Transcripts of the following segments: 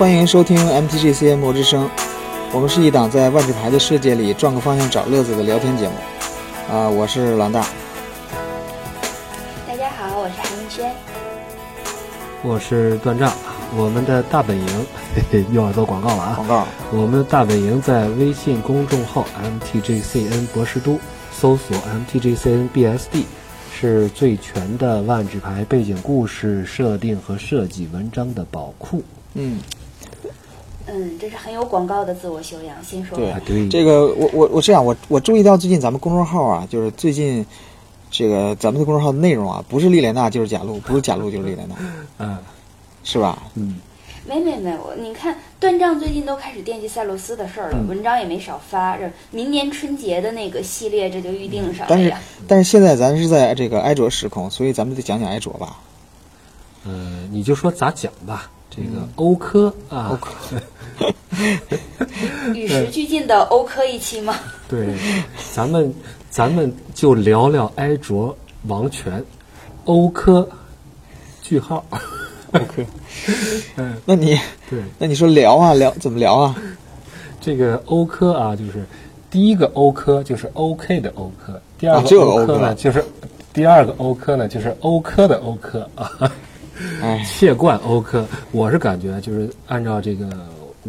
欢迎收听 MTGCN 魔之声。我们是一档在万智牌的世界里转个方向找乐子的聊天节目。啊、我是狼大。大家好，我是韩逸轩。我是段丈，我们的大本营嘿嘿又要做广告了啊！广告。我们的大本营在微信公众号 MTGCN 博士都搜索 MTGCN BSD，是最全的万智牌背景故事设定和设计文章的宝库。嗯，嗯，这是很有广告的自我修养。先说对啊，对，这个我我我这样，我我注意到最近咱们公众号啊，就是最近这个咱们的公众号的内容啊，不是丽莲娜就是贾露，不是贾露就是丽莲娜，嗯是吧？嗯，没没没，我你看段丈最近都开始惦记塞洛斯的事儿了，嗯文章也没少发。这明年春节的那个系列，这就预定上了但是。但是现在咱是在这个埃卓时空，所以咱们得讲讲埃卓吧。呃，你就说咋讲吧。这个欧科啊，欧科。与时俱进的欧科一期吗？对，咱们咱们就聊聊埃卓王权，欧科，句号。欧科 嗯，那你对，那你说聊啊聊怎么聊啊？这个欧科啊，就是第一个欧科就是 OK 的欧科，第二啊这个欧科个欧科。呢、就是第二个欧科呢就是欧科的欧科。啊，哎，切冠欧科。我是感觉就是按照这个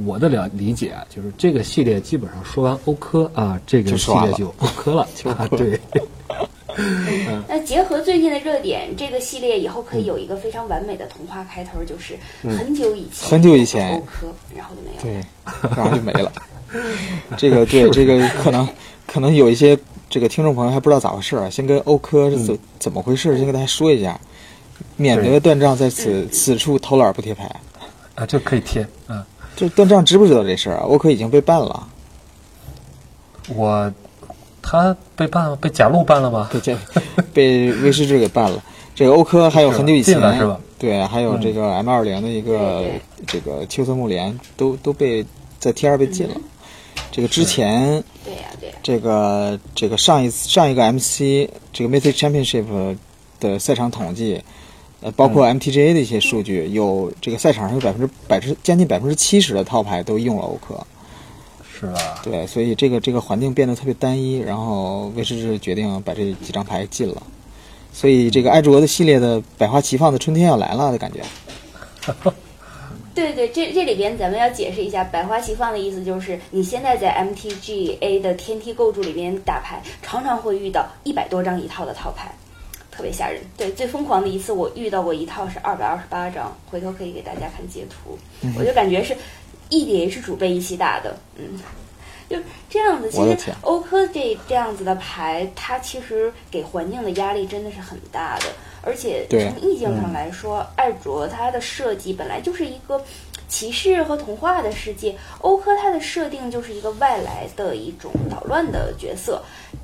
我的了理解啊，就是这个系列基本上说完欧科啊，这个系列就欧科了就 对，那结合最近的热点，这个系列以后可以有一个非常完美的童话开头，就是很久以前，很久以前欧科，然后就没有。对，然后就没了。这个对，这个可能可能有一些这个听众朋友还不知道咋回事儿啊，先跟欧科是怎、怎么回事，先跟大家说一下，免得断账在此此处偷懒不贴牌。啊，这可以贴嗯。这断账知不知道这事儿啊？欧科已经被办了，我他被办了，被贾路办了吗？被这被威士忌给办了。这个欧科 还有很久以前是吧？对，还有这个 M 二零的一个对这个秋色木莲都都被在 T 二被禁了。这个之前对呀、对呀、这个这个上一次上一个 MC 这个 Mythic Championship 的赛场统计，呃，包括 MTGA 的一些数据，有这个赛场上有百分之百之将近百分之七十的套牌都用了欧克，是吧？对，所以这个这个环境变得特别单一，然后威士忌决定把这几张牌禁了，所以这个艾卓的系列的百花齐放的春天要来了的感觉。对对，这这里边咱们要解释一下，百花齐放的意思就是，你现在在 MTGA 的天梯构筑里边打牌，常常会遇到一百多张一套的套牌，特别吓人。对，最疯狂的一次我遇到过一套是二百二十八张，回头可以给大家看截图，我就感觉是 EDH 主被一起打的，嗯。就这样子，其实欧科这这样子的牌，它其实给环境的压力真的是很大的，而且从意境上来说，艾卓它的设计本来就是一个骑士和童话的世界，欧科它的设定就是一个外来的一种捣乱的角色。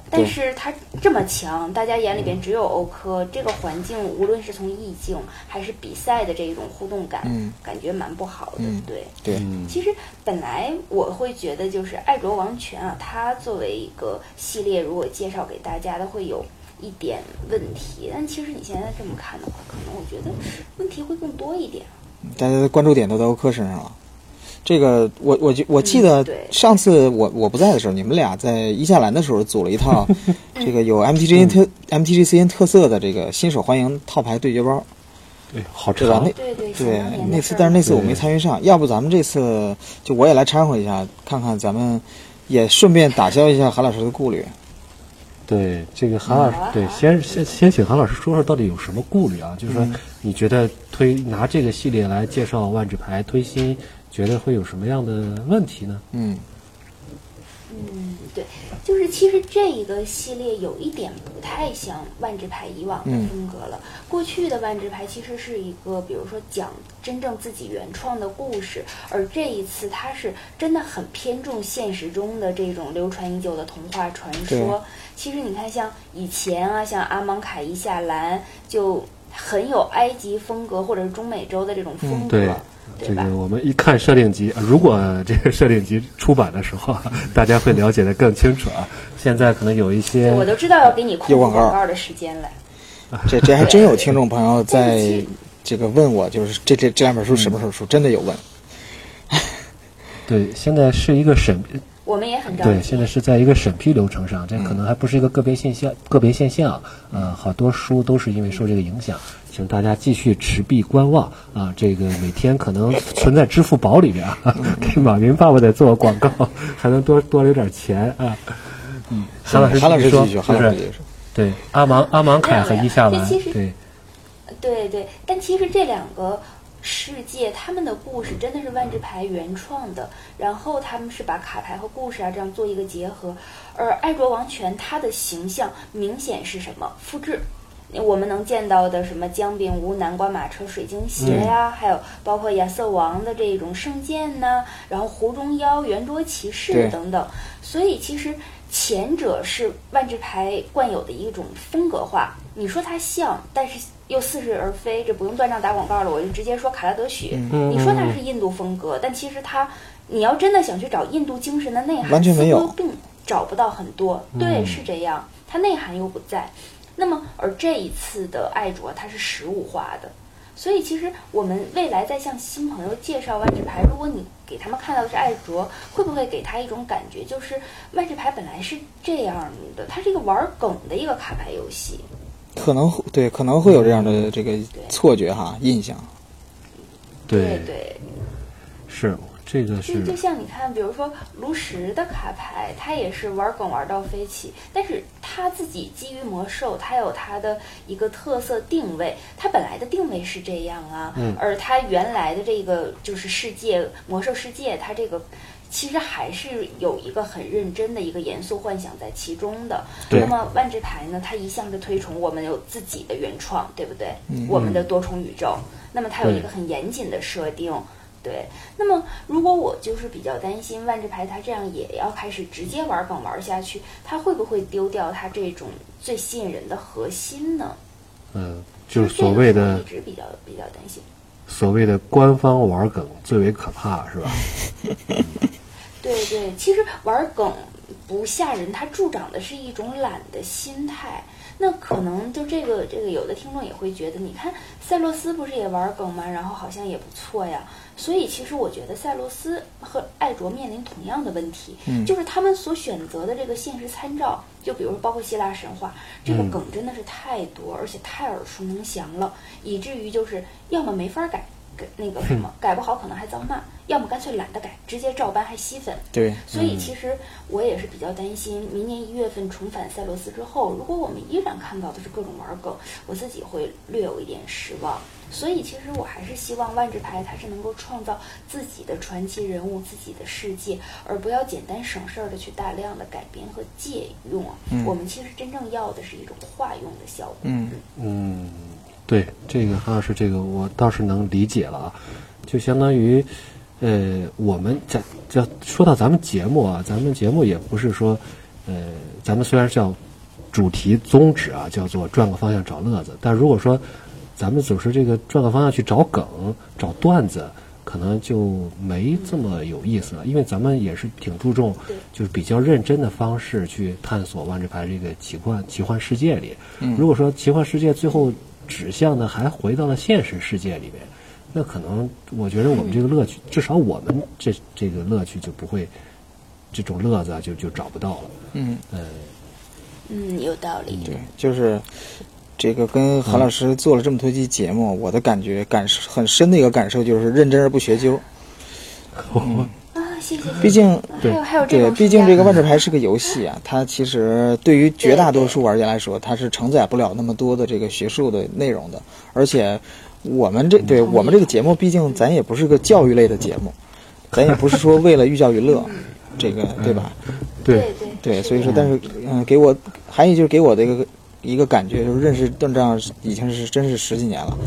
但是它这么强，大家眼里边只有欧科这个环境，无论是从意境还是比赛的这种互动感，嗯感觉蛮不好的。嗯对，对，嗯，其实本来我会觉得，就是《爱卓王权》啊，它作为一个系列，如果介绍给大家的，会有一点问题。但其实你现在这么看的话，可能我觉得问题会更多一点。大家的关注点都在欧科身上了。这个我我记我记得上次我我不在的时候，你们俩在伊夏兰的时候组了一套 这个有 MTGN 特、MTGCN 特色的这个新手欢迎套牌对决包，对，好对吧？那对对，对那次但是那次我没参与上，要不咱们这次就我也来掺和一下，看看咱们也顺便打消一下韩老师的顾虑。对这个韩老师对，先先先请韩老师说说到底有什么顾虑啊？就是说，你觉得推拿这个系列来介绍万智牌推新，觉得会有什么样的问题呢？嗯嗯，对，就是其实这一个系列有一点不太像万智牌以往的嗯风格了。过去的万智牌其实是一个，比如说讲真正自己原创的故事，而这一次它是真的很偏重现实中的这种流传已久的童话传说。其实你看，像以前啊，像阿芒卡伊夏兰就很有埃及风格，或者是中美洲的这种风格，对？这个我们一看设定集，呃如果这个设定集出版的时候啊，大家会了解的更清楚啊。现在可能有一些我都知道要给你控广告的时间了。这这还真有听众朋友在这个问我，就是这这这两本书什么时候出？真的有问。对，现在是一个审我们也很着对，现在是在一个审批流程上，这可能还不是一个个别现象，个别现象。呃，好多书都是因为受这个影响，请大家继续持币观望啊。这个每天可能存在支付宝里边啊，给马云爸爸在做广告，还能多多留点钱啊。嗯，韩老师韩老师继续说继续，韩老师继续说。对阿芒阿芒凯和伊夏丸这其实，对对对，但其实这两个世界，他们的故事真的是万智牌原创的，然后他们是把卡牌和故事啊这样做一个结合，而爱卓王权它的形象明显是什么复制。我们能见到的什么姜饼屋、南瓜马车、水晶鞋呀、还有包括亚瑟王的这种圣剑呐、然后湖中妖、圆桌骑士等等。所以其实前者是万智牌惯有的一种风格化，你说它像，但是又似是而非，这不用断章打广告了，我就直接说卡拉德许。嗯你说它是印度风格，但其实它，你要真的想去找印度精神的内涵，完全没有似乎并找不到很多。对，是这样，它内涵又不在。那么，而这一次的爱卓它是实物化的，所以其实我们未来在向新朋友介绍万智牌，如果你给他们看到的是爱卓，会不会给他一种感觉，就是万智牌本来是这样的，它是一个玩梗的一个卡牌游戏。可能会对，可能会有这样的这个错觉哈，印象。对对，是这个是就像你看，比如说炉石的卡牌，它也是玩梗玩到飞起，但是它自己基于魔兽，它有它的一个特色定位，它本来的定位是这样啊，嗯而它原来的这个就是世界魔兽世界，它这个。其实还是有一个很认真的一个严肃幻想在其中的。对那么万智牌呢，它一向是推崇我们有自己的原创，对不对？嗯我们的多重宇宙。那么它有一个很严谨的设定。对，那么如果我就是比较担心万智牌它这样也要开始直接玩梗玩下去，它会不会丢掉它这种最吸引人的核心呢？嗯，就是所谓的一直比较比较担心。所谓的官方玩梗最为可怕，是吧？对对，其实玩梗不吓人，它助长的是一种懒的心态。那可能就这个这个，有的听众也会觉得，你看赛洛斯不是也玩梗吗？然后好像也不错呀。所以其实我觉得塞罗斯和艾卓面临同样的问题，嗯就是他们所选择的这个现实参照，就比如说包括希腊神话，这个嗯梗真的是太多，而且太耳熟能详了，以至于就是要么没法改。改那个什么改不好可能还遭骂，要么干脆懒得改，直接照搬还吸粉。对，所以其实我也是比较担心，明年一月份重返赛罗斯之后，如果我们依然看到的是各种玩梗，我自己会略有一点失望。所以其实我还是希望万智牌它是能够创造自己的传奇人物、自己的世界，而不要简单省事儿的去大量的改编和借用我们其实真正要的是一种化用的效果。嗯嗯，对，这个韩老师，这个我倒是能理解了啊，就相当于，呃，我们在这说到咱们节目啊，咱们节目也不是说，呃，咱们虽然叫主题宗旨啊，叫做转个方向找乐子，但如果说咱们总是这个转个方向去找梗、找段子，可能就没这么有意思了，因为咱们也是挺注重，就是比较认真的方式去探索万智牌这个奇幻奇幻世界里。嗯如果说奇幻世界最后指向的还回到了现实世界里面，那可能我觉得我们这个乐趣，至少我们这这个乐趣就不会，这种乐子啊就就找不到了。嗯，呃，嗯，有道理。对，就是这个跟韩老师做了这么多期节目，我的感觉感受很深的一个感受就是认真而不学究。啊，谢谢。毕竟对还有这对，种毕竟这个万智牌是个游戏啊，它其实对于绝大多数玩家来说，它是承载不了那么多的这个学术的内容的。而且我们这对我们这个节目，毕竟咱也不是个教育类的节目，咱也不是说为了寓教于乐，这个对吧？对对，对对，所以说，但是嗯，给我还有就是给我的一个一个感觉，就是认识邓丈已经是真是十几年了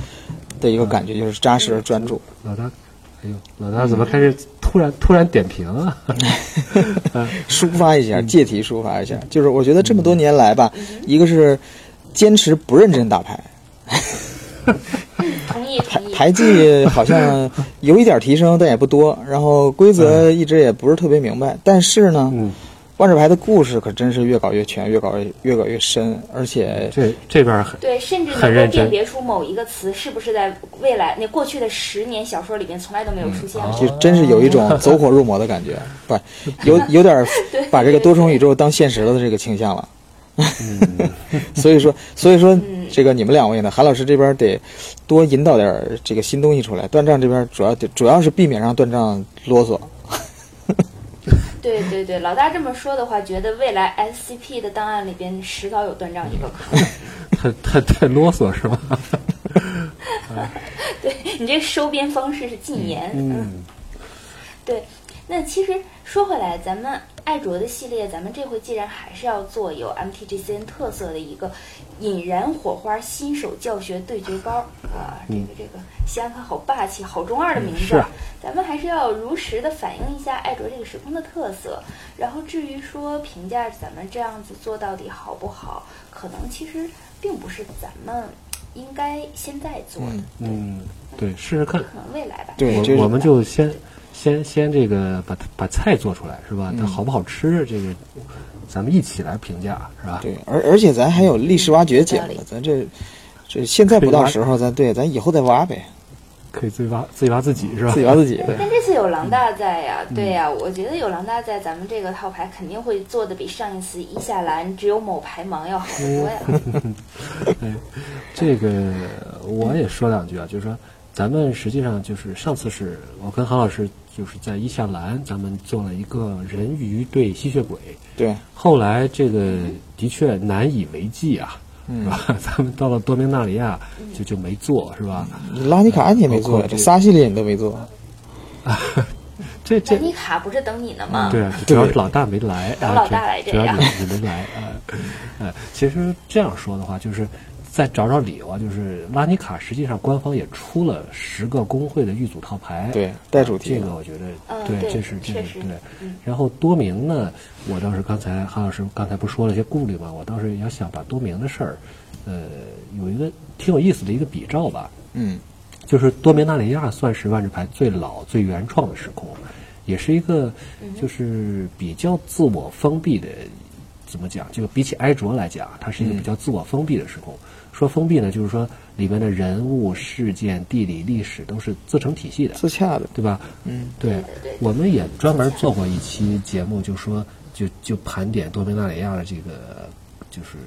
的一个感觉，就是扎实而专注。老大，哎呦，老大怎么开始突然突然点评啊？抒发一下，借题抒发一下，就是我觉得这么多年来吧，一个是坚持不认真打牌，同意牌同意。牌技好像有一点提升，但也不多，然后规则一直也不是特别明白，但是呢，嗯万智牌的故事可真是越搞越全，越搞越越搞越深，而且这这边很对，甚至能够辨别出某一个词是不是在未来那过去的十年小说里面从来都没有出现过。就真是有一种走火入魔的感觉，不，有 有点儿把这个多重宇宙当现实了的这个倾向了。所以说，所以说，这个你们两位呢，韩老师这边得多引导点儿这个新东西出来。断账这边主要得主要是避免让断账啰嗦。对对对，老大这么说的话，觉得未来 SCP 的档案里边迟早有断章一个可能。太太太啰嗦是吧？对你这个收编方式是禁言。嗯，对，那其实说回来，咱们爱卓的系列，咱们这回既然还是要做有 MTGCN 特色的一个引燃火花新手教学对决高啊，这个这个想想看，好霸气，好中二的名字。咱们还是要如实的反映一下爱卓这个时空的特色。然后至于说评价咱们这样子做到底好不好，可能其实并不是咱们应该现在做的，嗯，对，试试看。可能未来吧。对，我我们就先先先这个把把菜做出来是吧？它好不好吃，这个咱们一起来评价是吧？对，而而且咱还有历史挖掘讲有道呢，咱这这现在不到时候，咱对，咱以后再挖呗，可以自己挖自己挖自己是吧？自己挖自己。对但这次有狼大在呀，对呀，我觉得有狼大在，咱们这个套牌肯定会做的比上一次一下蓝只有某牌盲要好得多呀。哎，这个我也说两句啊，就是说咱们实际上就是上次是我跟韩老师就是在伊夏兰，咱们做了一个人鱼对吸血鬼，对，后来这个的确难以为继啊，是吧？咱们到了多明纳里亚就就没做，是吧？拉尼卡你也没做，这仨系列你都没做。这这拉尼卡不是等你呢吗？对啊，主要是老大没来啊，等老大来这样主要你你没来啊。呃，其实这样说的话，就是再找找理由啊，就是拉尼卡实际上官方也出了十个工会的预组套牌，对带主题的这个我觉得嗯对，对这是这是对嗯。然后多明呢，我倒是刚才韩老师刚才不是说了一些顾虑嘛，我倒是要想把多明的事儿，呃，有一个挺有意思的一个比照吧。嗯，就是多明纳里亚算是万智牌最老、最原创的时空，也是一个就是比较自我封闭的。怎么讲？就比起埃卓来讲，它是一个比较自我封闭的时空。说封闭呢，就是说里边的人物、事件、地理、历史都是自成体系的，自洽的。对吧？嗯，对我们也专门做过一期节目，就说就就盘点多明纳里亚的这个，就是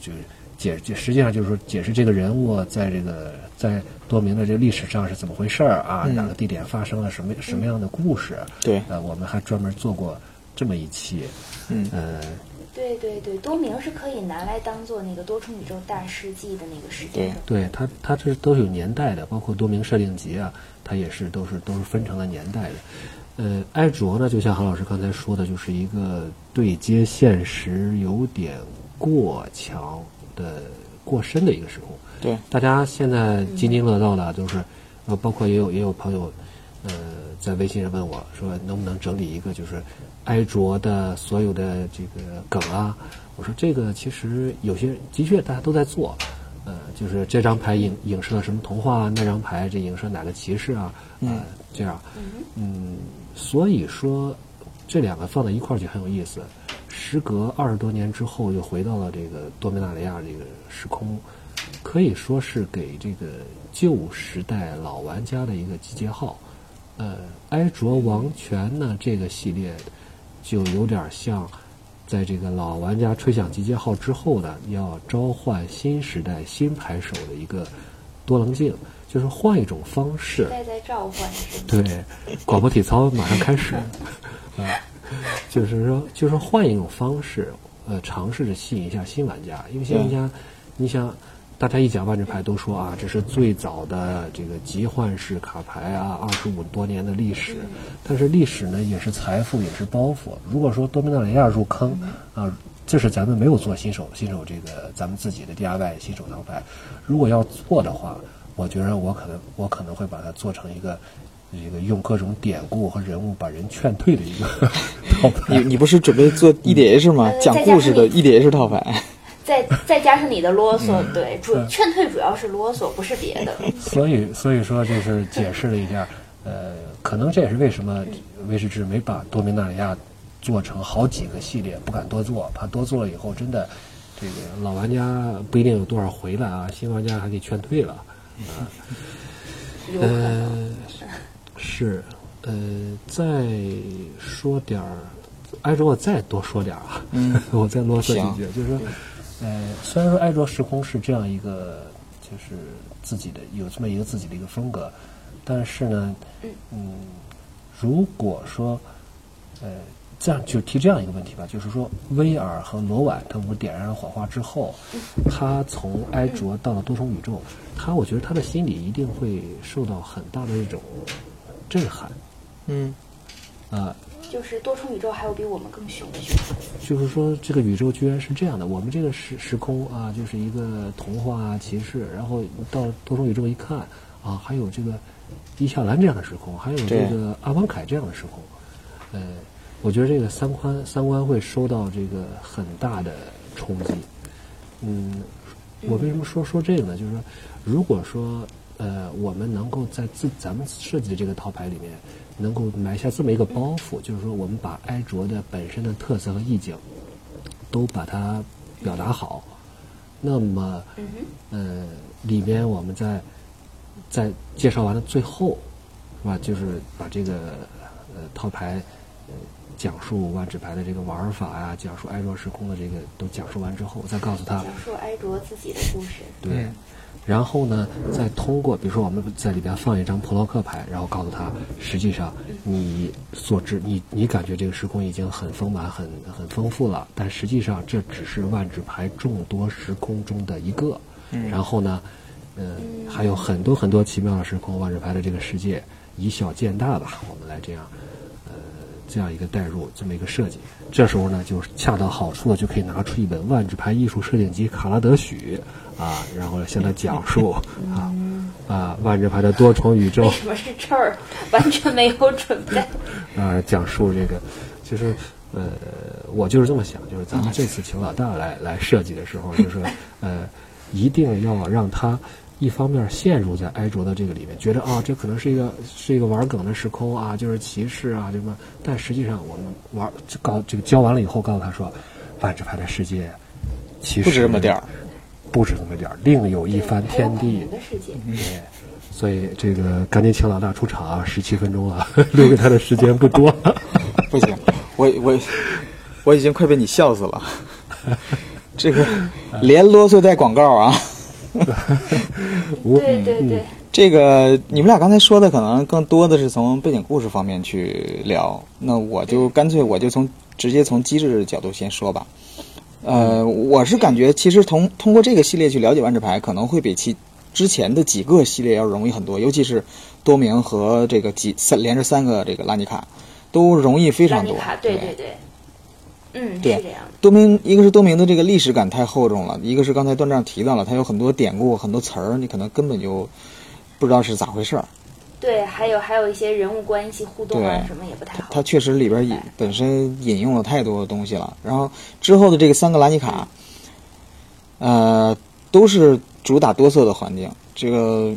就是解就实际上就是说解释这个人物在这个在多明的这个历史上是怎么回事儿啊，嗯哪个地点发生了什么什么样的故事？对呃，我们还专门做过这么一期，嗯呃，对对对，多明是可以拿来当做那个多重宇宙大世纪的那个时间对。对它，它这都是有年代的，包括多明设定集啊，它也是都是都是分成了年代的。呃，埃卓呢，就像韩老师刚才说的，就是一个对接现实有点过强的、过深的一个时空。对，大家现在津津乐道的就是，呃，包括也有也有朋友，呃，在微信上问我说，能不能整理一个就是埃卓的所有的这个梗啊？我说这个其实有些的确大家都在做，呃，就是这张牌影影射了什么童话，那张牌这影射哪个骑士啊？呃，这样，嗯，所以说这两个放在一块儿就很有意思。时隔二十多年之后，又回到了这个多米纳里亚这个时空，可以说是给这个旧时代老玩家的一个集结号。呃，埃卓王权呢这个系列就有点像，在这个老玩家吹响集结号之后呢，要召唤新时代新牌手的一个多棱镜，就是换一种方式。代在召唤？对，广播体操马上开始，啊，就是说，就是换一种方式，呃，尝试着吸引一下新玩家，因为新玩家，你想，大家一讲万智牌都说啊，这是最早的这个集换式卡牌啊，二十五多年的历史，但是历史呢也是财富，也是包袱。如果说多米纳雷亚入坑啊，这是咱们没有做新手新手这个咱们自己的 DIY 新手套牌，如果要做的话，我觉得我可能我可能会把它做成一个。这个用各种典故和人物把人劝退的一个 套牌，你你不是准备做 EDH 吗？呃讲故事的 EDH 套牌。再再加上你的啰嗦，嗯对，主劝退主要是啰嗦，不是别的。所以所以说就是解释了一下，呃，可能这也是为什么威士忌没把多米纳里亚做成好几个系列，不敢多做，怕多做了以后真的这个老玩家不一定有多少回来啊，新玩家还给劝退了。有可能。呃，是，呃，再说点儿，挨着我再多说点儿啊，嗯 我再啰嗦行几句，就是说，呃，虽然说挨着时空是这样一个，就是自己的有这么一个自己的一个风格，但是呢，嗯，如果说，呃，这样就提这样一个问题吧，就是说，威尔和罗婉他们点燃了火花之后，他从埃卓到了多重宇宙，他我觉得他的心里一定会受到很大的一种震撼嗯。啊、就是多重宇宙还有比我们更凶的凶手。就是说这个宇宙居然是这样的，我们这个时时空啊，就是一个童话啊骑士，然后到多重宇宙一看啊，还有这个伊夏兰这样的时空，还有这个阿王凯这样的时空，呃，我觉得这个三观三观会受到这个很大的冲击。嗯，我为什么说说这个呢？就是说，如果说呃，我们能够在自咱们设计的这个套牌里面，能够埋下这么一个包袱，就是说，我们把埃卓的本身的特色和意境都把它表达好，那么呃，里面我们在在介绍完了最后，是吧？就是把这个呃套牌呃讲述万智牌的这个玩法呀、讲述埃卓时空的这个都讲述完之后，再告诉他讲述埃卓自己的故事。对。嗯然后呢，再通过，比如说我们在里边放一张普洛克牌，然后告诉他，实际上你所知，你你感觉这个时空已经很丰满、很很丰富了，但实际上这只是万智牌众多时空中的一个。然后呢，呃，还有很多很多奇妙的时空，万智牌的这个世界以小见大吧，我们来这样，呃，这样一个代入，这么一个设计。这时候呢，就恰到好处的就可以拿出一本万智牌艺术摄影集《卡拉德许》啊，然后向他讲述 啊啊万智牌的多重宇宙为什么是这儿？完全没有准备。啊，讲述这个，就是呃，我就是这么想，就是咱们这次请老大来来设计的时候，就是呃，一定要让他一方面陷入在埃卓的这个里面，觉得啊，这可能是一个是一个玩梗的时空啊，就是歧视啊什么，但实际上我们玩这告这个教完了以后，告诉他说，万智牌的世界其实不止这么点儿，不止这么点儿，另有一番天地。对，所以这个赶紧请老大出场啊，十七分钟了，留给他的时间不多。不行，我我我已经快被你笑死了。这个连啰嗦带广告啊！我对对对，这个你们俩刚才说的可能更多的是从背景故事方面去聊，那我就干脆我就从直接从机制角度先说吧。呃，我是感觉其实通通过这个系列去了解万智牌，可能会比其之前的几个系列要容易很多，尤其是多明和这个几三连着三个这个拉尼卡都容易非常多。拉尼卡，对对对，嗯，对。多明一个是多明的这个历史感太厚重了，一个是刚才段丈提到了，它有很多典故、很多词儿，你可能根本就不知道是咋回事儿。对，还有还有一些人物关系互动啊，什么也不太好。它确实里边引本身引用了太多的东西了。然后之后的这个三个拉尼卡，呃，都是主打多色的环境。这个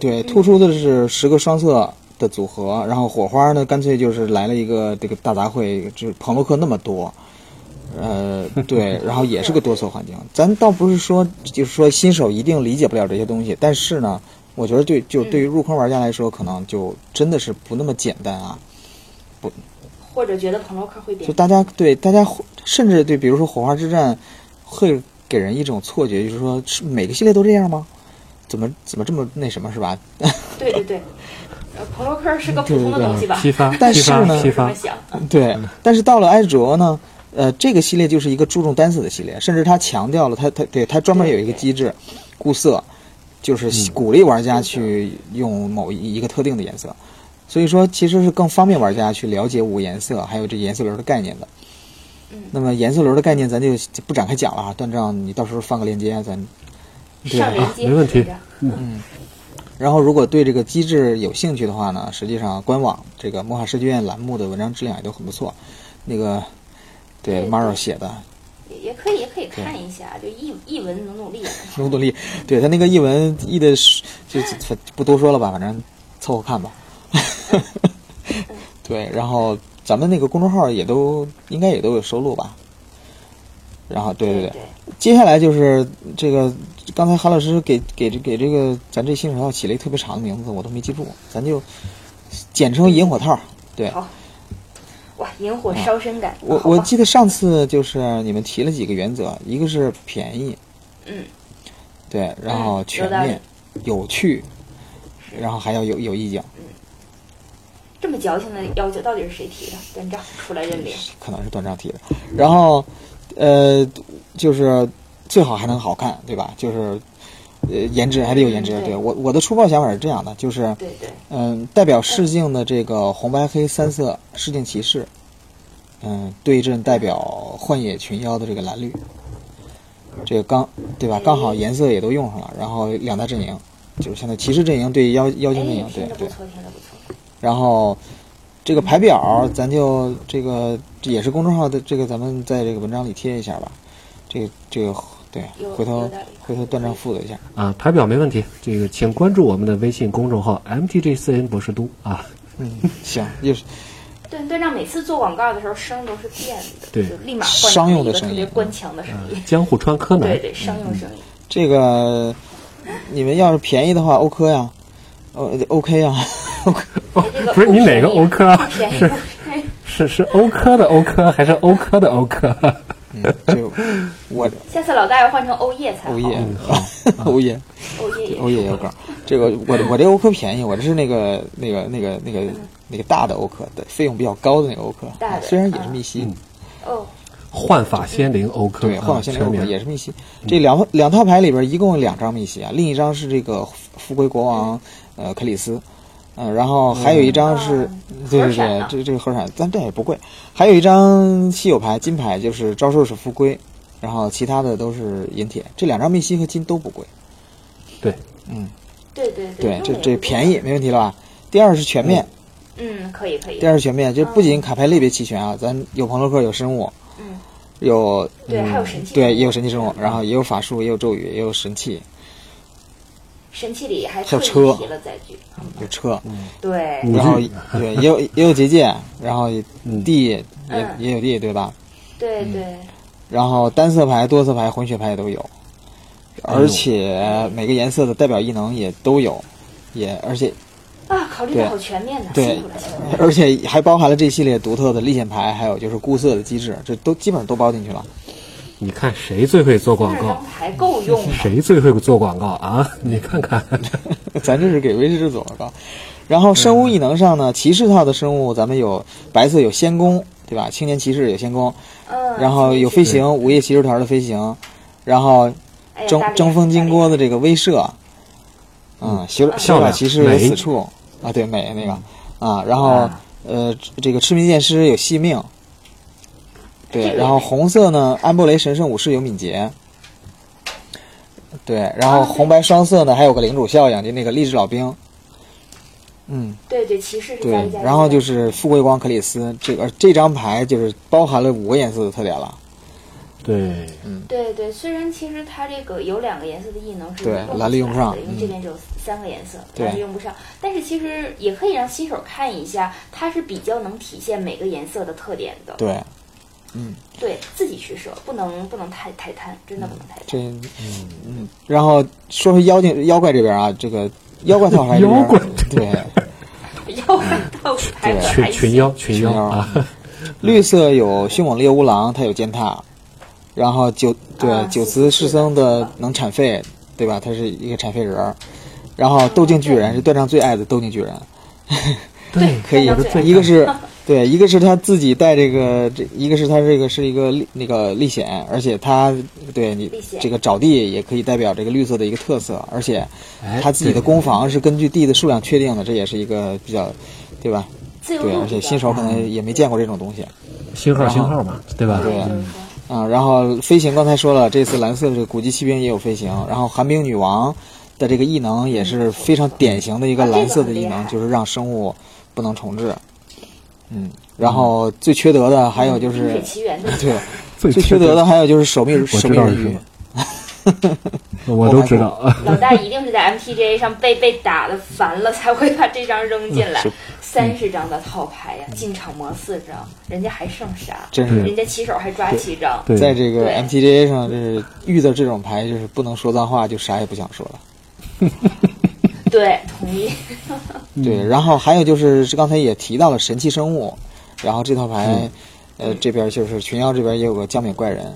对突出的是十个双色的组合，然后火花呢，干脆就是来了一个这个大杂烩，就是朋洛克那么多。呃，对，然后也是个多色环境。咱倒不是说，就是说新手一定理解不了这些东西，但是呢，我觉得对，就对于入坑玩家来说，可能就真的是不那么简单啊。不或者觉得朋洛克会点就大家对大家会甚至对，比如说火花之战，会给人一种错觉，就是说是每个系列都这样吗？怎么怎么这么那什么是吧？对 对对，呃，朋洛克是个普通的东西吧？批发，但，是呢批发。这么，想，对，但是到了埃卓呢，呃，这个系列就是一个注重单色的系列，甚至它强调了它它对它专门有一个机制，固色，就是鼓励玩家去用某一一个特定的颜色，所以说其实是更方便玩家去了解五颜色还有这颜色流的概念的。嗯。那么颜色流的概念咱就就不展开讲了啊，段丈你到时候放个链接，咱对上连接没问题。是这样然后，如果对这个机制有兴趣的话呢，实际上官网这个魔法设计院栏目的文章质量也都很不错。那个，对对 Maro 写的，也也可以也可以看一下，就译译文努努力。努努力，对他那个译文译的是，就就不多说了吧，反正凑合看吧。对，然后咱们那个公众号也都应该也都有收录吧。然后，对对对，接下来就是这个，刚才韩老师给给这给这个咱这新手套起了一个特别长的名字，我都没记住，咱就简称引火套。对，好，哇，引火烧身感。我我记得上次就是你们提了几个原则，一个是便宜，嗯，对，然后全面、有趣，然后还要有有意境，这么矫情的要求到底是谁提的？段章出来认领。可能是段章提的。然后，呃，就是最好还能好看，对吧？就是呃，颜值还得有颜值。嗯对对我我的初步想法是这样的，就是嗯，代表试镜的这个红白黑三色试镜骑士，嗯，对阵代表幻野群妖的这个蓝绿，这个刚对吧？刚好颜色也都用上了，然后两大阵营，就是现在骑士阵营对妖妖精阵营哎，，对对。然后这个排表，咱就这个这也是公众号的这个，咱们在这个文章里贴一下吧。这个这个对，回头回头段章复了一下。啊，排表没问题。这个请关注我们的微信公众号 MTG 四 N 博士都啊。嗯，行，就是对，段章每次做广告的时候声都是变的，对就立马换商用的声音别官腔的声音。江户川柯南对，对，商用声音。这个，你们要是便宜的话，OK 呀，呃，OK 呀，哎这个 不是你哪个欧科啊是是是欧科的欧科还是欧科的欧科？嗯，就我下次老大要换成欧叶才。欧耶嗯，好，欧叶，欧叶欧耶有梗。这个我我这欧科便宜，我这是那个那个那个那个那个大的欧科的费用比较高的那个欧科大，的虽然也是密西。嗯哦，幻法仙灵欧科，对，啊幻法仙灵欧科也是密西。这两两套牌里边一共有两张密西啊，另一张是这个富贵国王呃克里斯，嗯、然后还有一张是，嗯对对对这这个盒闪，但这也不贵。还有一张稀有牌金牌，就是招数是富贵，然后其他的都是银铁。这两张密西和金都不贵。对，嗯，对对对，这这便宜没问题了吧？第二是全面，嗯，可以可以第。二是全面，就不仅卡牌类别齐全啊，咱有朋洛克，有生物，嗯，有对，还有神器。对，也有神器生物，然后也有法术，也有咒语，也有神器，神器里还特意还有车提了载具。有车，对，然后对，也有也有结界，然后嗯地也嗯也有地，对吧？对对，然后单色牌、多色牌、混血牌也都有，而且每个颜色的代表异能也都有，也而且啊，考虑的好全面呢，对。而且还包含了这系列独特的历险牌，还有就是固色的机制，这都基本上都包进去了。你看谁最会做广告？二张？牌够用吗？谁最会做广告啊？你看看，咱这是给威士忌做广告。然后生物异能上呢，骑士套的生物咱们有白色有仙弓，对吧？青年骑士有仙弓，嗯，然后有飞行，午夜骑士团的飞行，然后争争锋金锅的这个威慑，嗯，修嗯。修法骑士有美。死处。啊，对美那个。啊，然后啊。呃这个赤名剑师有惜命，对，然后红色呢，安布雷神圣武士有敏捷，对，然后啊红白双色呢还有个领主效应，就那个励志老兵，嗯，对对，骑士是加对一加，一然后的就是富贵光克里斯，这个这张牌就是包含了五个颜色的特点了，对，嗯。对对，虽然其实它这个有两个颜色的异能是对用蓝绿用不上因为嗯。这边只有三个颜色，对。蓝绿用不上。但是其实也可以让新手看一下，它是比较能体现每个颜色的特点的。对，对自己取舍，不能不能太太贪，真的不能太贪。这嗯嗯，然后说说妖精妖怪这边啊，这个妖怪套牌这边妖怪对。妖怪套牌对群群妖群妖啊，绿色有凶猛猎巫狼，它有践踏，然后九对、啊九慈世僧的能产废，对吧？它是一个产废人儿，然后斗境巨人是段章最爱的斗境巨人，对，可以一个是 对，一个是他自己带这个这，一个是他这个是一个历那个历险，而且他对你这个找地也可以代表这个绿色的一个特色，而且哎他自己的攻防是根据地的数量确定的，这也是一个比较对吧？对，而且新手可能也没见过这种东西。星号星号嘛，对吧？对就是说啊，然后飞行刚才说了，这次蓝色的这个古籍骑兵也有飞行，然后寒冰女王的这个异能也是非常典型的一个蓝色的异能，就是让生物不能重置。嗯，然后最缺德的还有就是 对，最最缺德的还有就是守密守知道是密人鱼 我都知道。老大一定是在 MTGA 上被被打的烦了，才会把这张扔进来。三十张的套牌呀，进场磨四张，人家还剩啥？真是，人家起手还抓七张。在这个 MTGA 上，就是遇到这种牌，就是不能说脏话，就啥也不想说了。对，同意。对，然后还有就是刚才也提到了神奇生物，然后这套牌，呃，这边就是群妖这边也有个江敏怪人。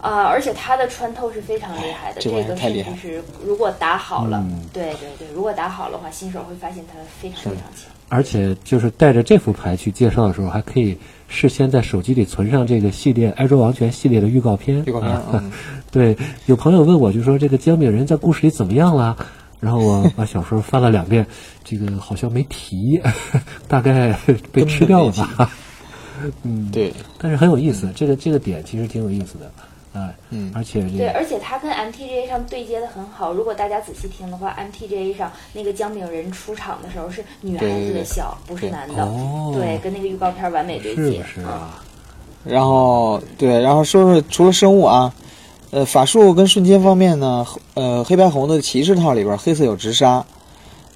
啊，而且它的穿透是非常厉害的，这个太厉害。是如果打好了，对对对，如果打好的话，新手会发现它非常非常强。而且就是带着这副牌去介绍的时候，还可以事先在手机里存上这个系列《埃卓王权》系列的预告片。预告片啊，对，有朋友问我就说这个姜饼人在故事里怎么样了？然后我 把小说翻了两遍，这个好像没提，大概被吃掉了吧？嗯，对，但是很有意思，这个这个点其实挺有意思的。嗯，而且对，而且它跟 MTGA 上对接的很好。如果大家仔细听的话，MTGA 上那个姜饼人出场的时候是女孩子的笑，不是男的。哦，对，跟那个预告片完美对接。是啊。然后对，然后说说除了生物啊，呃，法术跟瞬间方面呢，呃，黑白红的骑士套里边黑色有直杀，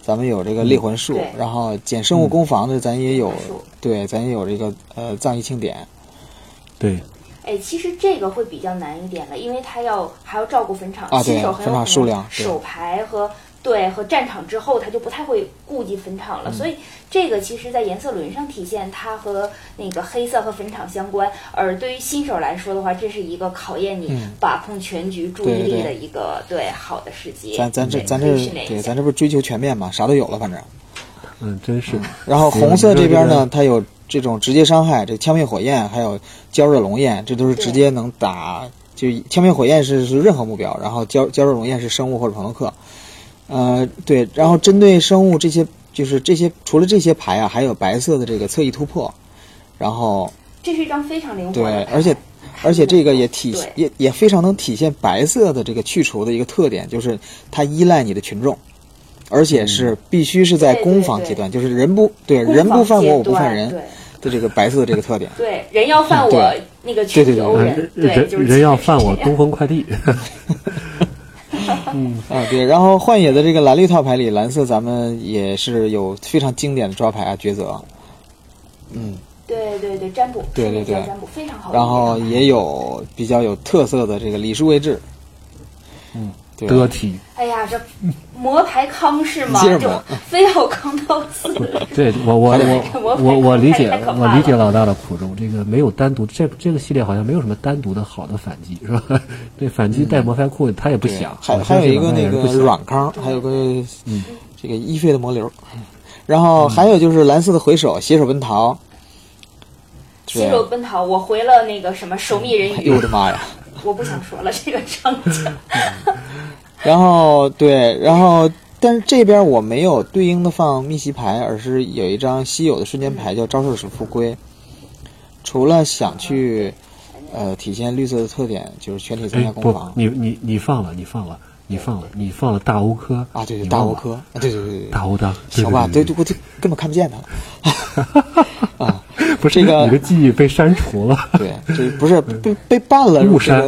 咱们有这个猎魂术，然后减生物攻防的咱也有，对，咱也有这个呃葬仪庆典。对。哎，其实这个会比较难一点了，因为他要还要照顾坟场，新手很有可能手牌和对和战场之后，他就不太会顾及坟场了。所以这个其实，在颜色轮上体现，它和那个黑色和坟场相关。而对于新手来说的话，这是一个考验你把控全局注意力的一个对好的时机。咱咱这咱这对咱这不是追求全面嘛，啥都有了，反正。嗯，真是。然后红色这边呢，它有。这种直接伤害，这枪灭火焰还有焦热龙焰，这都是直接能打。就枪灭火焰是是任何目标，然后焦焦热龙焰是生物或者朋洛克。呃，对，然后针对生物这些，就是这些除了这些牌啊，还有白色的这个侧翼突破。然后这是一张非常灵活的对，而且而且这个也体也也非常能体现白色的这个去除的一个特点，就是它依赖你的群众。而且是必须是在攻防阶段，就是人不对人不犯我，我不犯人。的这个白色这个特点，对人要犯我那个对对对人人人要犯我东风快递。嗯啊对，然后幻野的这个蓝绿套牌里，蓝色咱们也是有非常经典的抓牌啊抉择。嗯，对对对，占卜，对对对，占卜非常好。然后也有比较有特色的这个礼数位置。嗯。得体。哎呀，这魔牌康是吗？就非要康到死。对我我我 我我理解我理解老大的苦衷。这个没有单独这这个系列好像没有什么单独的好的反击，是吧？对反击带魔牌库他也不想。还还有一个那个软康，还有个嗯这个一费的魔流。然后还有就是蓝色的回首携手奔逃。携手奔逃，我回了那个什么守密人鱼。哎呦我的妈呀！我不想说了，这个场景。然后对，然后但是这边我没有对应的放密西牌，而是有一张稀有的瞬间牌叫招手使复归。除了想去呃体现绿色的特点，就是全体增加攻防。你你你放了，你放了，你放了，你放了大欧科啊！对对，大欧科啊！对对对对，大欧的行吧？对对，我就根本看不见他了。啊，不是这个，你的记忆被删除了。对，这不是被被办了，误删。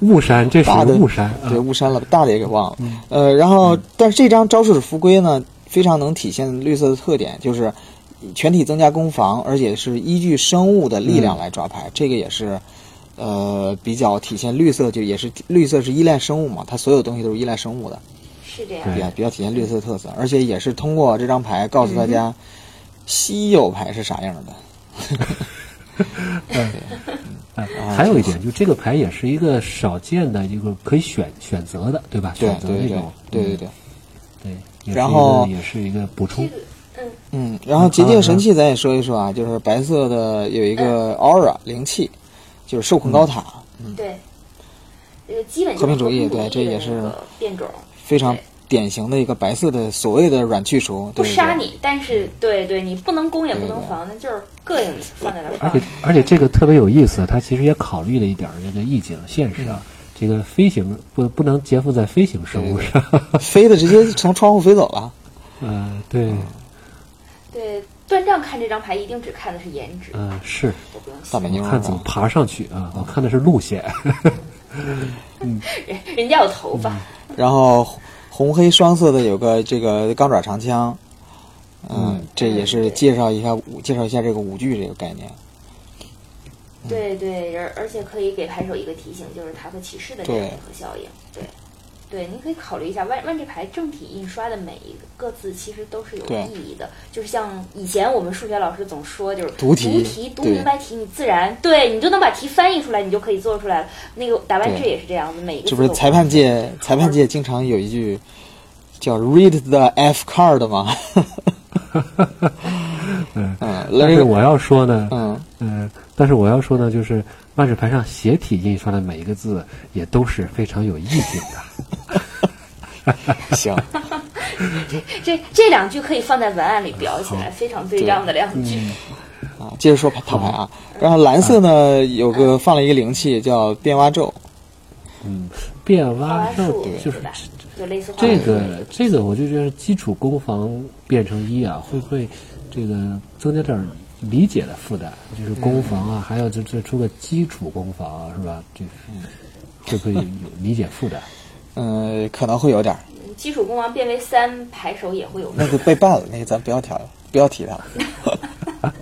雾山，这是雾山，对雾山了，大的也给忘了。呃，然后，但是这张招式是复归呢，非常能体现绿色的特点，就是全体增加攻防，而且是依据生物的力量来抓牌，这个也是呃比较体现绿色，就也是绿色是依赖生物嘛，它所有东西都是依赖生物的，是这样，比较比较体现绿色的特色，而且也是通过这张牌告诉大家稀有牌是啥样的。对。还有一点，就这个牌也是一个少见的一个可以选选择的，对吧？选择那种，对对对，对。然后也是一个补充。嗯嗯，然后结界神器咱也说一说啊，就是白色的有一个 aura 灵气，就是受控高塔。嗯，对。呃，基本和平主义，对，这也是变种，非常。典型的一个白色的所谓的软去除，不杀你，但是对对，你不能攻也不能防，那就是膈应你放在那儿。而且而且这个特别有意思，它其实也考虑了一点这个意境现实啊，这个飞行不不能结附在飞行生物上，飞的直接从窗户飞走了。嗯，对。对，断账看这张牌一定只看的是颜值。嗯，是。大美妞看怎么爬上去啊？我看的是路线。人人家有头发，然后红红黑双色的有个这个钢爪长枪，嗯，这也是介绍一下武介绍一下这个武具这个概念。对对，而而且可以给拍手一个提醒，就是塔克骑士的这个对联合效应。对，对，您可以考虑一下万万智牌正体印刷的每一个字其实都是有意义的，就是像以前我们数学老师总说，就是读题题读明白题，你自然对你就能把题翻译出来，你就可以做出来了。那个打万智也是这样子，每一个字这不是裁判界裁判界经常有一句叫 “read the F card” 吗？嗯，嗯，但是我要说的，嗯，嗯，但是我要说的，就是万智牌上斜体印刷的每一个字也都是非常有意境的。行，这这两句可以放在文案里裱起来，非常对仗的两句。啊，接着说套牌啊，然后蓝色呢有个放了一个灵气叫变蛙咒，嗯，变蛙咒，对就是这个这个，我就觉得基础攻防变成一啊，会不会这个增加点理解的负担？就是攻防啊，还有就这出个基础攻防啊，是吧？这会不会有理解负担？嗯，可能会有点儿，基础攻防变为三，牌手也会有那个被办了，那个咱不要调了，不要提它了。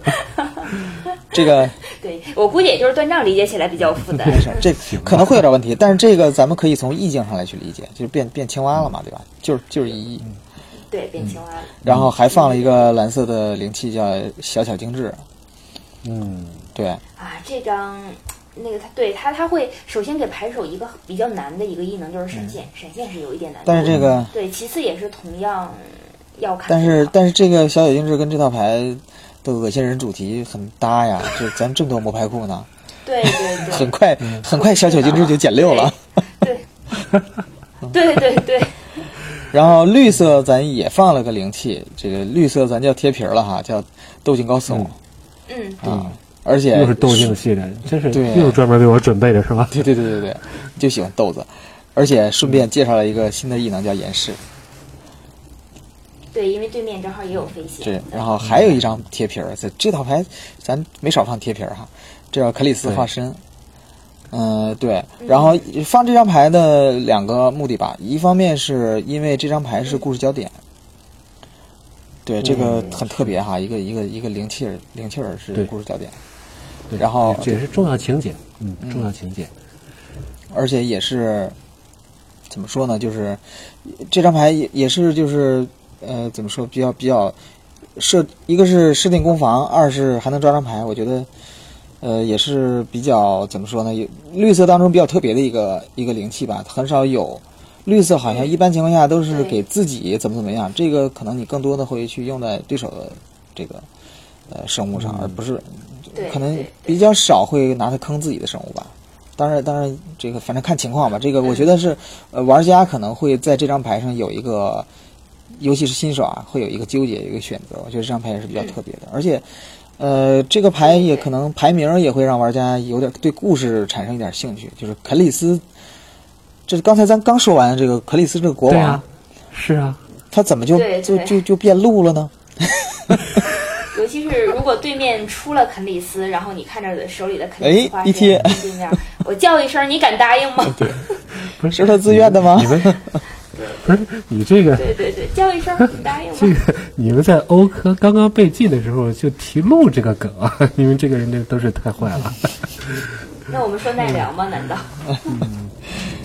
这个对我估计也就是断账理解起来比较有负担。没事，这可能会有点问题，但是这个咱们可以从意境上来去理解，就是变变青蛙了嘛，对吧？就是就是一意，对，变青蛙了。然后还放了一个蓝色的灵气叫小巧精致，嗯，对，啊，这张那个他对他他会首先给牌手一个比较难的一个异能，就是闪现，闪现是有一点难度。但是这个对，其次也是同样要看。但是但是这个小巧精致跟这套牌的恶心人主题很搭呀，就咱这么多魔牌库呢，对对对，很快很快小小精致就减六了。对 对对对，然后绿色咱也放了个灵气，这个绿色咱叫贴皮儿了哈，叫斗劲高手嗯，啊，而且又是斗镜系列，真是对。又是专门为我准备的是吧？对对对对对，就喜欢豆子，而且顺便介绍了一个新的异能叫延世，对，因为对面正好也有飞。行。对，然后还有一张贴皮儿，这这套牌咱没少放贴皮儿哈，这叫克里斯化身。嗯、对，然后放这张牌的两个目的吧，一方面是因为这张牌是故事焦点，对，这个嗯。很特别哈，一个一个一个灵气儿，灵气儿是对。故事焦点，对然后这也是重要情节，嗯，重要情节。而且也是怎么说呢？就是这张牌也也是就是呃怎么说比较比较设一个是设定攻防，二是还能抓张牌，我觉得呃也是比较怎么说呢？绿色当中比较特别的一个一个灵气吧，很少有。绿色好像一般情况下都是给自己怎么怎么样，这个可能你更多的会去用在对手的这个呃生物上，而不是对可能比较少会拿它坑自己的生物吧。当然，当然，这个反正看情况吧。这个我觉得是，呃，玩家可能会在这张牌上有一个，尤其是新手啊，会有一个纠结，有一个选择。我觉得这张牌也是比较特别的，而且，呃，这个牌也可能排名也会让玩家有点对故事产生一点兴趣。就是肯里斯，这是刚才咱刚说完这个肯里斯这个国王，啊，是啊，他怎么就就就就变路了呢？尤其是如果对面出了肯里斯，然后你看着手里的肯里斯花哎一贴对面，我叫一声，你敢答应吗？不是他自愿的吗你们 不是你这个对对对，叫一声，你答应吗这？个，你们在欧科刚刚被禁的时候就提路这个梗啊，你们这个人这都是太坏了。那我们说奈良吗？难道？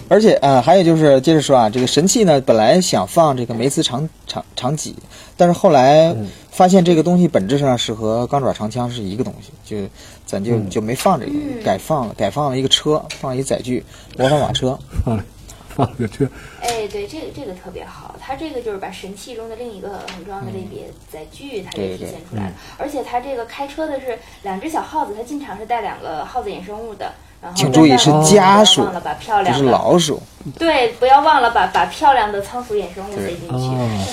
而且呃，还有就是接着说啊，这个神器呢，本来想放这个梅茨长长长戟，但是后来嗯发现这个东西本质上是和钢爪长枪是一个东西，就咱就、嗯就没放这个，嗯改放了，改放了一个车，放了一载具魔法马车。放了放了个车，哎，对，这个这个特别好，它这个就是把神器中的另一个很重要的类别载具，它给体现出来了。而且它这个开车的是两只小耗子，它进场是带两个耗子衍生物的。然后请注意是不要家属忘了把漂不是亮的老鼠，对，不要忘了把把漂亮的仓鼠衍生物塞进去。哦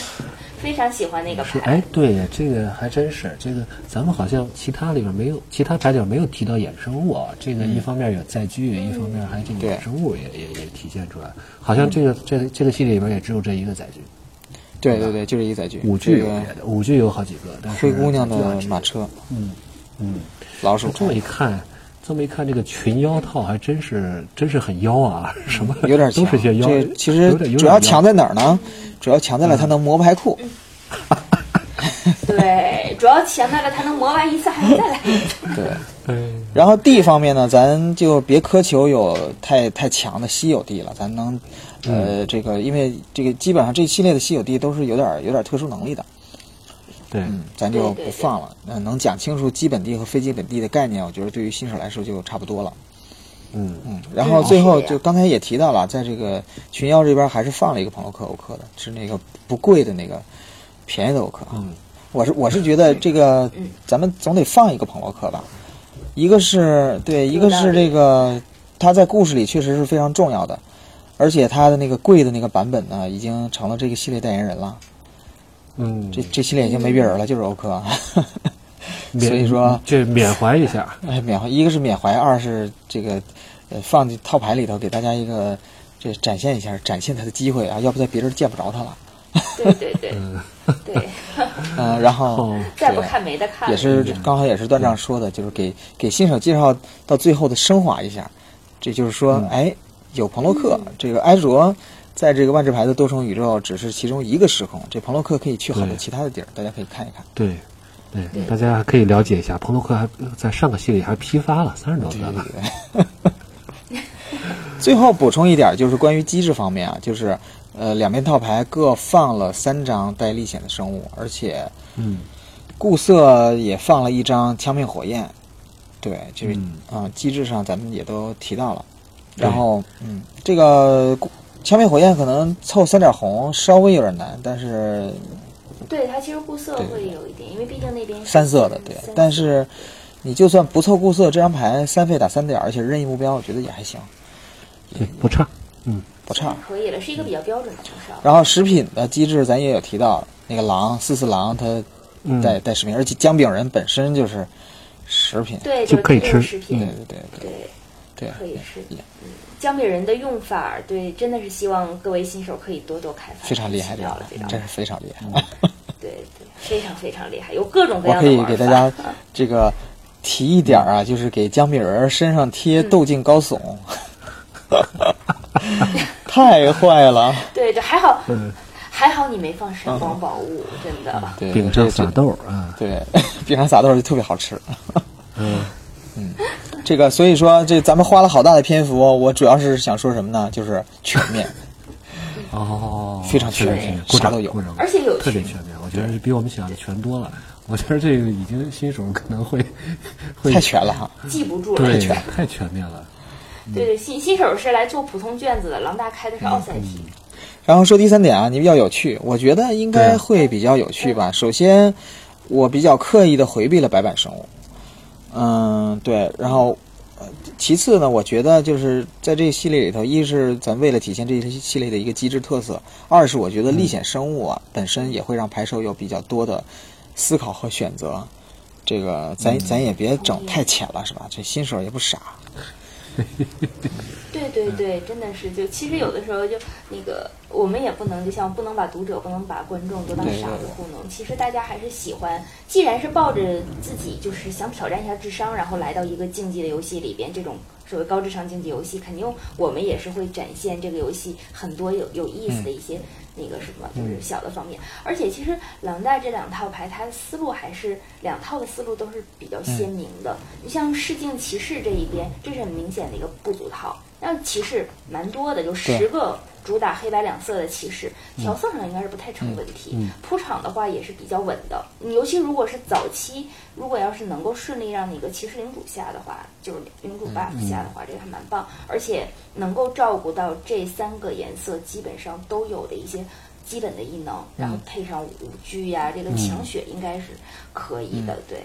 非常喜欢那个是牌。哎，对呀，这个还真是，这个咱们好像其他里边没有，其他牌里没有提到衍生物啊。这个一方面有载具，一方面还这个衍生物也也也体现出来。好像这个这这个系列里边也只有这一个载具，对对对，就是一个载具。五具有的，五具有好几个，但是灰姑娘的马车，嗯嗯。老鼠这么一看，这么一看，这个群妖套还真是真是很妖啊，什么有点强。都是些妖。这其实主要强在哪儿呢？主要强在了它能磨排库。对，主要强在了它能磨完一次还能再来一次。对，然后地方面呢，咱就别苛求有太太强的稀有地了，咱能，呃，这个因为这个基本上这一系列的稀有地都是有点有点特殊能力的。对，嗯，咱就不放了。那能讲清楚基本地和非基本地的概念，我觉得对于新手来说就差不多了。嗯嗯，然后最后就刚才也提到了，在这个群妖这边还是放了一个朋洛克欧克的，是那个不贵的那个便宜的欧克。嗯，我是我是觉得这个咱们总得放一个朋洛克吧。一个是对，一个是这个他在故事里确实是非常重要的，而且他的那个贵的那个版本呢，已经成了这个系列代言人了。嗯，这这系列已经没别人了，就是欧科，所以说这缅怀一下，哎，缅怀，一个是缅怀，二是这个呃放进套牌里头，给大家一个这展现一下，展现他的机会啊，要不在别人见不着他了。对对对，对，嗯，然后 再不看没得看，也是刚好也是段丈说的，就是给给新手介绍到最后的升华一下，这就是说，哎，有彭洛克，这个埃卓。在这个万智牌的多重宇宙，只是其中一个时空。这彭洛克可以去很多其他的地儿，大家可以看一看。对，对，大家可以了解一下，彭洛克还在上个系列还批发了三十多个了。最后补充一点，就是关于机制方面啊，就是呃，两边套牌各放了三张带历险的生物，而且嗯，固色也放了一张枪命火焰。对，就是啊，机制上咱们也都提到了。然后嗯，这个。枪灭火焰可能凑三点红稍微有点难，但是，对它其实固色会有一点，因为毕竟那边三色的，对。但是你就算不凑固色，这张牌三费打三点，而且任意目标，我觉得也还行，对不差，嗯，不差，可以了，是一个比较标准的。然后食品的机制咱也有提到，那个狼四四狼它带带食品，而且姜饼人本身就是食品，对，就可以吃，食品，对对对对，可以吃，嗯。姜饼人的用法，对，真的是希望各位新手可以多多开发。非常厉害，了，真是非常厉害。对对，非常非常厉害，有各种各样的。我可以给大家这个提一点啊，就是给姜饼人身上贴豆茎高耸，太坏了。对，对还好，还好你没放闪光宝物，真的。对，饼上撒豆啊，对，饼上撒豆 就特别好吃。嗯嗯。这个，所以说这咱们花了好大的篇幅，我主要是想说什么呢？就是全面，哦，非常全面，啥都有，而且有特别全面。我觉得比我们想的全多了。我觉得这个已经新手可能会 会太全了哈，记不住了，太全太全面了。对对，新新手是来做普通卷子的，狼大开的是奥赛题。然后说第三点啊，你比较有趣，我觉得应该会比较有趣吧。首先，我比较刻意的回避了白板生物。嗯，对，然后，呃，其次呢，我觉得就是在这个系列里头，一是咱为了体现这一系列的一个机制特色，二是我觉得历险生物啊本身也会让牌手有比较多的思考和选择。这个咱咱也别整太浅了，是吧？这新手也不傻。对对对，真的是，就其实有的时候就那个，我们也不能就像不能把读者、不能把观众都当傻子糊弄。其实大家还是喜欢，既然是抱着自己就是想挑战一下智商，然后来到一个竞技的游戏里边，这种所谓高智商竞技游戏，肯定我们也是会展现这个游戏很多有有意思的一些。那个什么，就是小的方面，而且其实狼大这两套牌，它的思路还是两套的思路都是比较鲜明的。你像试镜骑士这一边，这是很明显的一个不足套。那骑士蛮多的，就十个主打黑白两色的骑士，调色上应该是不太成问题。铺场的话也是比较稳的。你尤其如果是早期，如果要是能够顺利让那个骑士领主下的话，就是领主 buff 下的话，这个还蛮棒。而且能够照顾到这三个颜色基本上都有的一些基本的异能，然后配上五具呀，这个强血应该是可以的。对，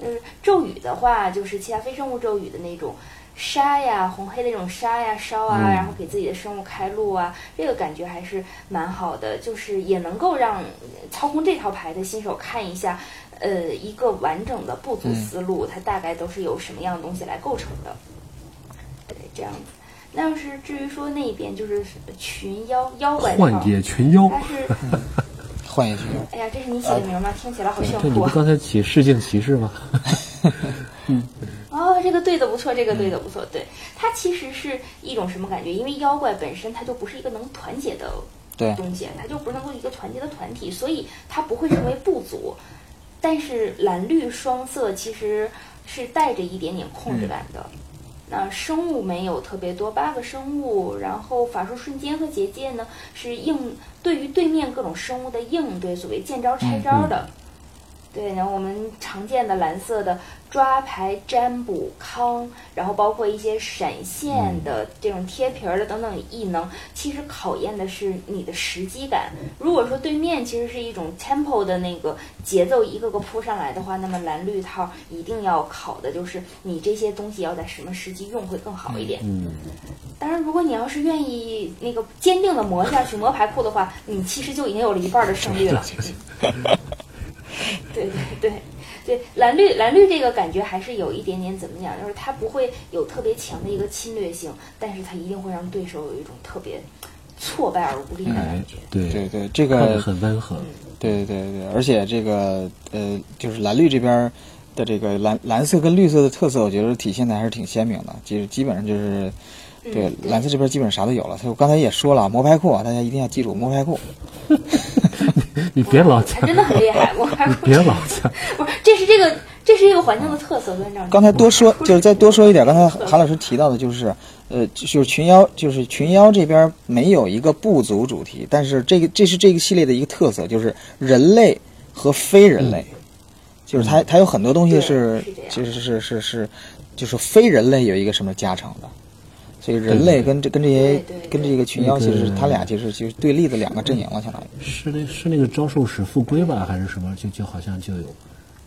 嗯，咒语的话就是其他非生物咒语的那种。杀呀，红黑的这种杀呀、烧啊，然后给自己的生物开路啊，这个感觉还是蛮好的，就是也能够让操控这套牌的新手看一下，呃，一个完整的部族思路，它大概都是由什么样的东西来构成的。对，这样子。那要是至于说那边就是群妖妖怪幻界群妖，它是幻野群妖。哎呀，这是你起的名吗？听起来好炫酷。这你不刚才起世境骑士吗？嗯。哦，这个对的不错，这个对的不错。对，它其实是一种什么感觉？因为妖怪本身它就不是一个能团结的对东西，它就不是能够一个团结的团体，所以它不会成为部族。但是蓝绿双色其实是带着一点点控制感的。那生物没有特别多，八个生物，然后法术瞬间和结界呢是应对于对面各种生物的应对，所谓见招拆招的。对，然后我们常见的蓝色的抓牌、占卜、康，然后包括一些闪现的这种贴皮儿的等等异能，其实考验的是你的时机感。如果说对面其实是一种 tempo 的那个节奏一个个扑上来的话，那么蓝绿套一定要考的就是你这些东西要在什么时机用会更好一点。嗯，当然，如果你要是愿意那个坚定的磨下去磨牌库的话，你其实就已经有了一半的胜率了。对对对对，蓝绿蓝绿这个感觉还是有一点点怎么讲，就是它不会有特别强的一个侵略性，但是它一定会让对手有一种特别挫败而无力的哎感觉。，对对对，这个很温和。对对对，而且这个呃，就是蓝绿这边的这个蓝蓝色跟绿色的特色，我觉得体现的还是挺鲜明的。其实基本上就是，对嗯对蓝色这边基本上啥都有了。我刚才也说了，魔牌库啊，大家一定要记住魔牌库。你别老还讲，真的很厉害，我还你别老讲。不是，这是这个这是一个环境的特色，跟让刚才多说，就是再多说一点，刚才韩老师提到的，就是呃，就是群妖，就是群妖这边没有一个部族主题，但是这个这是这个系列的一个特色，就是人类和非人类，就是它它有很多东西是就是是是是，就是非人类有一个什么加成的。所以人类跟这跟这些跟这个群妖，其实那个他俩其实就是对立的两个阵营了，相当于。是那是那个招兽使复归吧，还是什么？就就好像就有，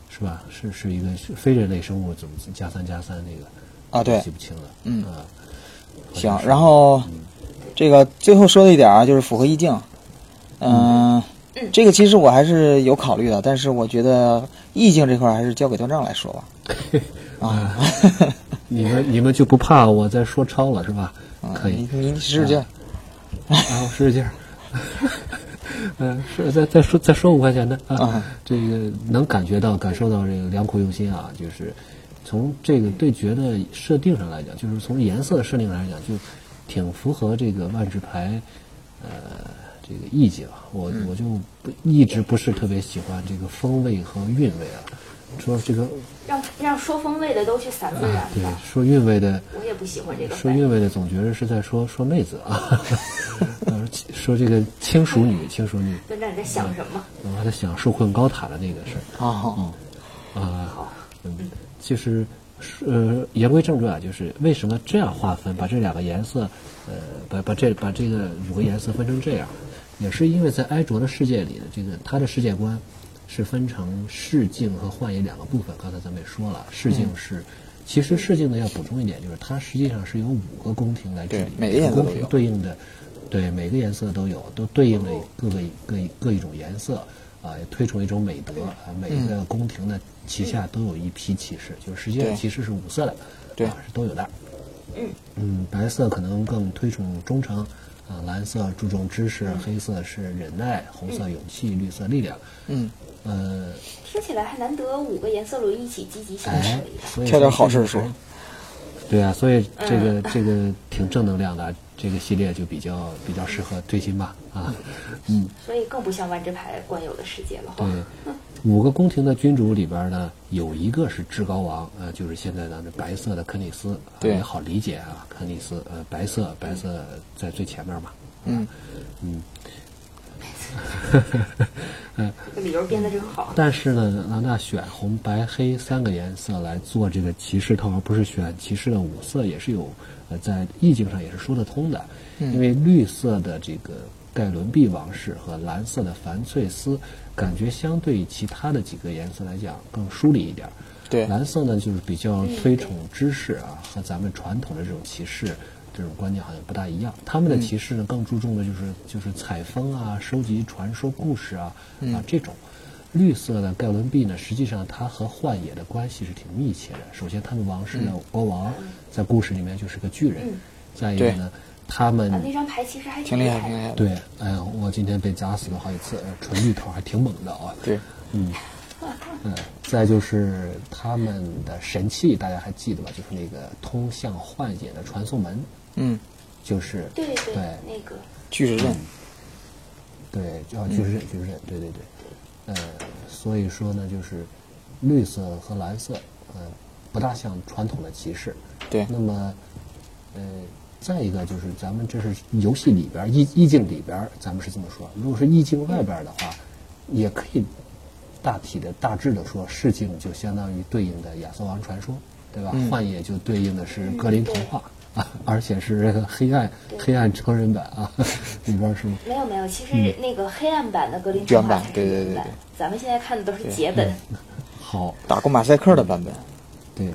是吧？是是一个非人类生物怎么加三加三那个啊对记不清了。嗯啊，行，然后这个最后说的一点啊，就是符合意境。嗯，这个其实我还是有考虑的，但是我觉得意境这块儿还是交给段丈来说吧。啊，你们你们就不怕我再说超了是吧？可以你，你使使劲儿。然后使使劲儿。嗯，是再再说再说五块钱的啊啊，这个能感觉到感受到这个良苦用心啊，就是从这个对决的设定上来讲，就是从颜色设定上来讲，就挺符合这个万智牌呃这个意境啊。我我就不一直不是特别喜欢这个风味和韵味啊，说这个让让说风味的都去散自然啊对。说韵味的。我也不喜欢这个。说韵味的总觉得是在说说妹子啊，呃 说这个轻熟女，轻熟女，段丈你在想什么？我还在想受困高塔的那个事儿啊，啊，好，嗯，就是呃，言归正传啊，就是为什么这样划分，把这两个颜色，呃，把把这把这个五个颜色分成这样，也是因为在埃卓的世界里的这个他的世界观是分成视镜和幻影两个部分。刚才咱们也说了，视镜是。其实视镜呢要补充一点，就是它实际上是由五个宫廷来治理，对每个颜色宫廷对应的，对每个颜色都有，都对应了各个各一各一种颜色啊，也推崇一种美德啊。每一个宫廷的旗下都有一批骑士，就是实际上骑士是五色的，对啊，是都有的。嗯嗯，白色可能更推崇忠诚啊，蓝色注重知识，嗯黑色是忍耐，红色勇气，绿色力量。嗯，呃，听起来还难得五个颜色轮一起积极向哎上挑点好事说。对啊，所以这个、嗯这个挺正能量的，这个系列就比较比较适合推新吧啊。嗯，所以更不像万智牌惯有的世界了哈。对，五个宫廷的君主里边呢，有一个是至高王，呃，就是现在咱这白色的肯尼斯，啊对也好理解啊，肯尼斯，呃，白色白色在最前面嘛，嗯。嗯，这个理由编的真好。但是呢，那那选红白黑三个颜色来做这个骑士套，而不是选骑士的五色，也是有呃在意境上也是说得通的。因为绿色的这个盖伦毕王室和蓝色的凡翠丝，感觉相对于其他的几个颜色来讲更疏离一点儿。对蓝色呢就是比较推崇知识啊，和咱们传统的这种骑士这种观念好像不大一样。他们的骑士呢更注重的就是就是采风啊、收集传说故事啊啊这种。绿色的盖伦币呢，实际上它和幻野的关系是挺密切的。首先，他们王室的国王在故事里面就是个巨人；嗯。再一个呢，他们啊，那张牌其实还挺厉害，的。对，哎呀，我今天被砸死了好几次，呃纯绿头还挺猛的啊。对，嗯，嗯，再就是他们的神器，大家还记得吧？就是那个通向幻野的传送门，嗯，就是对对对。那个。巨石阵，对，叫巨石阵，巨石阵，对对对。呃，所以说呢，就是绿色和蓝色，呃，不大像传统的骑士。对，那么，呃，再一个就是咱们这是游戏里边儿意意境里边儿，咱们是这么说。如果是意境外边儿的话，也可以大体的、大致的说，世境就相当于对应的亚瑟王传说，对吧？嗯幻野就对应的是格林童话。啊，而且是这个黑暗黑暗成人版啊，里边是吗？没有没有，其实那个黑暗版的格林童话才是对对对对，咱们现在看的都是解本。好，打过马赛克的版本，对，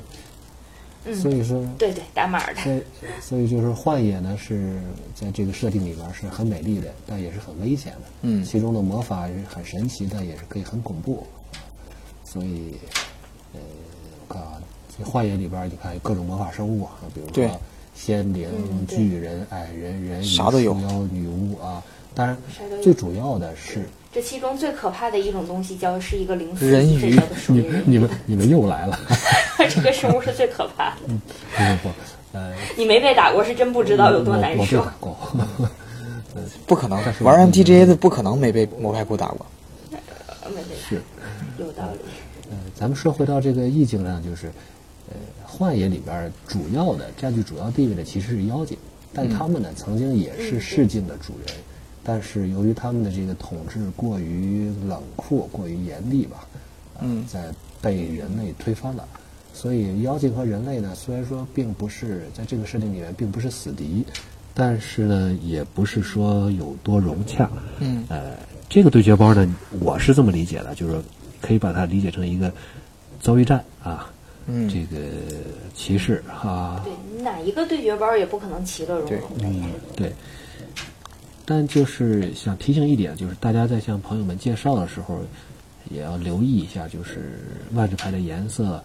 嗯。所以说对对，打码的。所以，所以就是幻野呢是在这个设定里边是很美丽的，但也是很危险的。嗯。其中的魔法是很神奇，但也是可以很恐怖。所以，呃，我看啊，这幻野里边你看有各种魔法生物啊，比如对。说仙灵、巨人、矮人、人鱼、啥都有树妖、女巫啊。当然最主要的是这其中最可怕的一种东西叫是一个零四人鱼你你们你们又来了，这个生物是最可怕的。不不不，呃，你没被打过，是真不知道有多难受我我被打。过。不可能是玩 MTGA 的不可能没被魔派库打过。呃没被是。有道理。呃，咱们说回到这个意境上，就是，呃，幻野里边主要的占据主要地位的其实是妖精，但他们呢曾经也是世境的主人，但是由于他们的这个统治过于冷酷、过于严厉吧，呃嗯。在被人类推翻了，所以妖精和人类呢，虽然说并不是在这个设定里面并不是死敌，但是呢，也不是说有多融洽。嗯。呃，这个对决包呢，我是这么理解的，就是说可以把它理解成一个遭遇战啊，嗯这个骑士哈，对，哪一个对决包也不可能其乐融对融的呀。对。但就是想提醒一点，就是大家在向朋友们介绍的时候，也要留意一下，就是万智牌的颜色，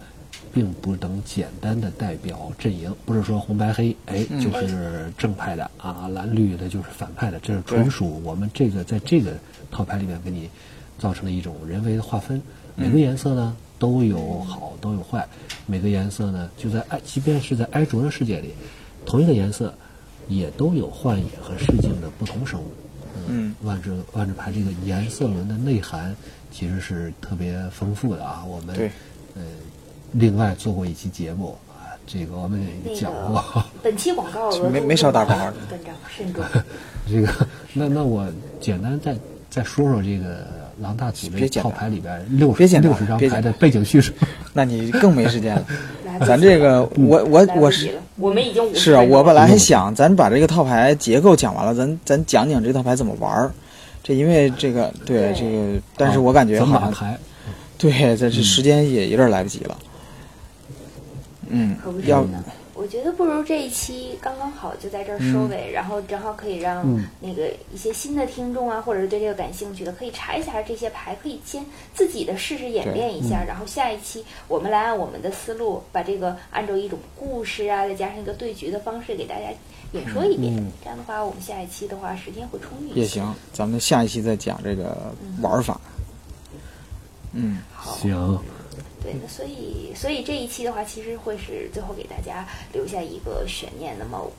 并不能简单的代表阵营，不是说红白黑，哎，嗯就是正派的啊，蓝绿的就是反派的，这是纯属我们这个在这个套牌里面给你造成的一种人为的划分。每个颜色呢都有好都有坏，每个颜色呢就在埃，即便是在埃卓的世界里，同一个颜色也都有幻影和世境的不同生物。嗯，万智万智牌这个颜色轮的内涵其实是特别丰富的啊。我们呃另外做过一期节目啊，这个我们也讲过。个本期广告 没没少打广告本账慎重。这个，那那我简单再再说说这个狼大组这别简单套牌里边六别简单六十张牌的背景叙事。那你更没时间了。咱这个，我我我是我们已经五是啊，我本来还想咱把这个套牌结构讲完了，咱咱讲讲这套牌怎么玩儿。这因为这个对对这个，但是我感觉怎么好像打牌？对，在这时间也有点来不及了。嗯要呢。我觉得不如这一期刚刚好就在这儿收尾，然后正好可以让嗯。那个一些新的听众啊，或者是对这个感兴趣的，可以查一下这些牌，可以先自己的试试演练一下，然后下一期我们来按我们的思路，把这个按照一种故事啊，再加上一个对局的方式给大家演说一遍。嗯这样的话，我们下一期的话时间会充裕一些。也行，咱们下一期再讲这个玩法。嗯，好。行，对，那所以所以这一期的话，其实会是最后给大家留下一个悬念。那么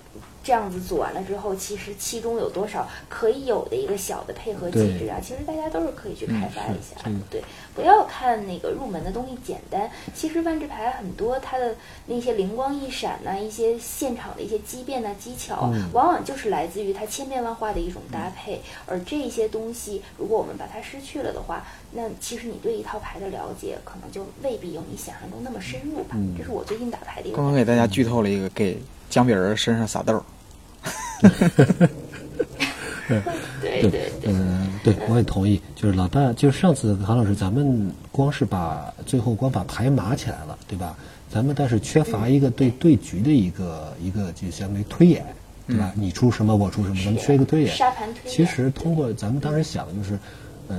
这样子组完了之后，其实其中有多少可以有的一个小的配合机制啊，其实大家都是可以去开发一下。嗯对，不要看那个入门的东西简单，其实万智牌很多它的那些灵光一闪呐、一些现场的一些机变呐、技巧，嗯往往就是来自于它千变万化的一种搭配。而这些东西，如果我们把它失去了的话，那其实你对一套牌的了解可能就未必有你想象中那么深入吧。嗯这是我最近打牌的一个刚刚给大家剧透了一个，给姜饼人身上撒豆儿。对对对，嗯，对，我也同意。就是老大，就是上次韩老师，咱们光是把最后光把牌码起来了，对吧？咱们但是缺乏一个对对局的一个一个就相当于推演，对吧？你出什么，我出什么，咱们缺一个推演。沙盘推演其实通过咱们当时想的就是，呃，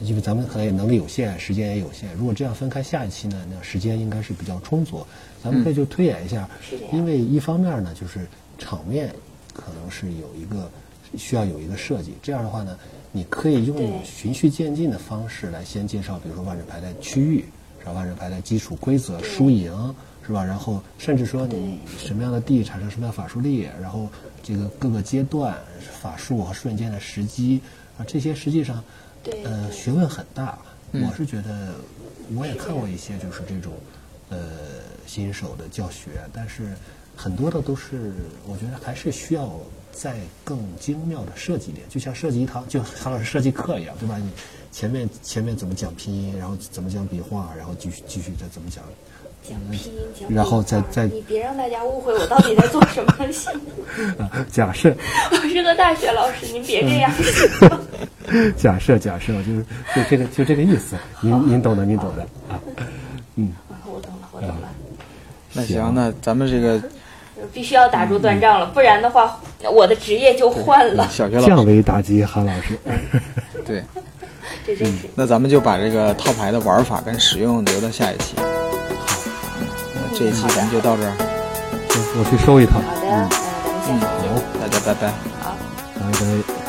因为咱们可能也能力有限，时间也有限。如果这样分开下一期呢，那时间应该是比较充足。咱们可以就推演一下，因为一方面呢，就是场面可能是有一个需要有一个设计，这样的话呢，你可以用循序渐进的方式来先介绍，比如说万智牌的区域，是吧？万智牌的基础规则、输赢，是吧？然后甚至说你什么样的地产生什么样的法术力，然后这个各个阶段法术和瞬间的时机啊，这些实际上对呃学问很大。我是觉得我也看过一些就是这种呃新手的教学，但是很多的都是我觉得还是需要再更精妙的设计一点，就像设计一堂就韩老师设计课一样，对吧？你前面前面怎么讲拼音，然后怎么讲笔画，然后继续继续再怎么讲。讲拼音，讲然后再再你别让大家误会我到底在做什么行吗？啊，假设我是个大学老师，您别这样。假设假设就是就这个就这个意思，您您懂的，您懂的啊。我懂了，我懂了。那行，那咱们这个必须要打住断账了，不然的话，我的职业就换了。小学老师，降维打击韩老师。对，这真是。那咱们就把这个套牌的玩法跟使用留到下一期。好那这一期咱们就到这儿，我去收一套。好的，那咱们下期见。好，大家拜拜。好。拜拜。